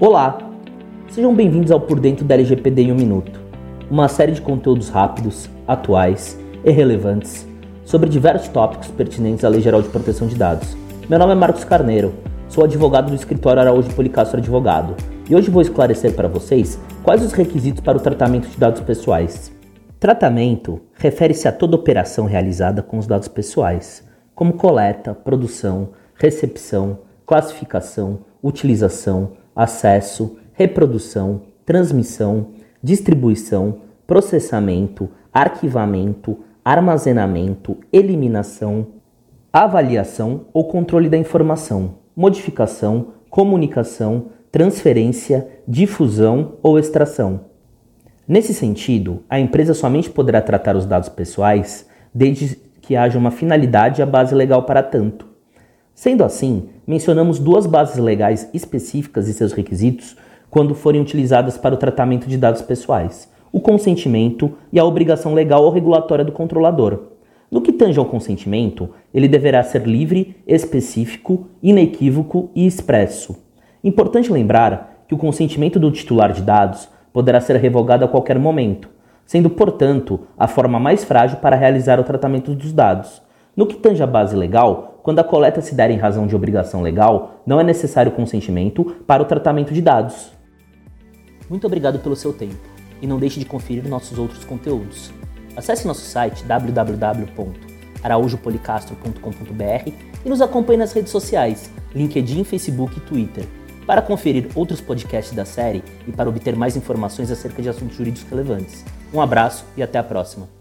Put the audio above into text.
Olá! Sejam bem-vindos ao Por Dentro da LGPD em um Minuto, uma série de conteúdos rápidos, atuais e relevantes sobre diversos tópicos pertinentes à Lei Geral de Proteção de Dados. Meu nome é Marcos Carneiro, sou advogado do escritório Araújo Policastro Advogado e hoje vou esclarecer para vocês quais os requisitos para o tratamento de dados pessoais. Tratamento refere-se a toda operação realizada com os dados pessoais, como coleta, produção, recepção, classificação, utilização, acesso, reprodução, transmissão, distribuição, processamento, arquivamento, armazenamento, eliminação, avaliação ou controle da informação, modificação, comunicação, transferência, difusão ou extração. Nesse sentido, a empresa somente poderá tratar os dados pessoais desde que haja uma finalidade e a base legal para tanto. Sendo assim, mencionamos duas bases legais específicas e seus requisitos quando forem utilizadas para o tratamento de dados pessoais: o consentimento e a obrigação legal ou regulatória do controlador. No que tange ao consentimento, ele deverá ser livre, específico, inequívoco e expresso. Importante lembrar que o consentimento do titular de dados poderá ser revogado a qualquer momento, sendo, portanto, a forma mais frágil para realizar o tratamento dos dados. No que tange à base legal, quando a coleta se der em razão de obrigação legal, não é necessário consentimento para o tratamento de dados. Muito obrigado pelo seu tempo e não deixe de conferir nossos outros conteúdos. Acesse nosso site www.araújopolicastro.com.br e nos acompanhe nas redes sociais, LinkedIn, Facebook e Twitter, para conferir outros podcasts da série e para obter mais informações acerca de assuntos jurídicos relevantes. Um abraço e até a próxima.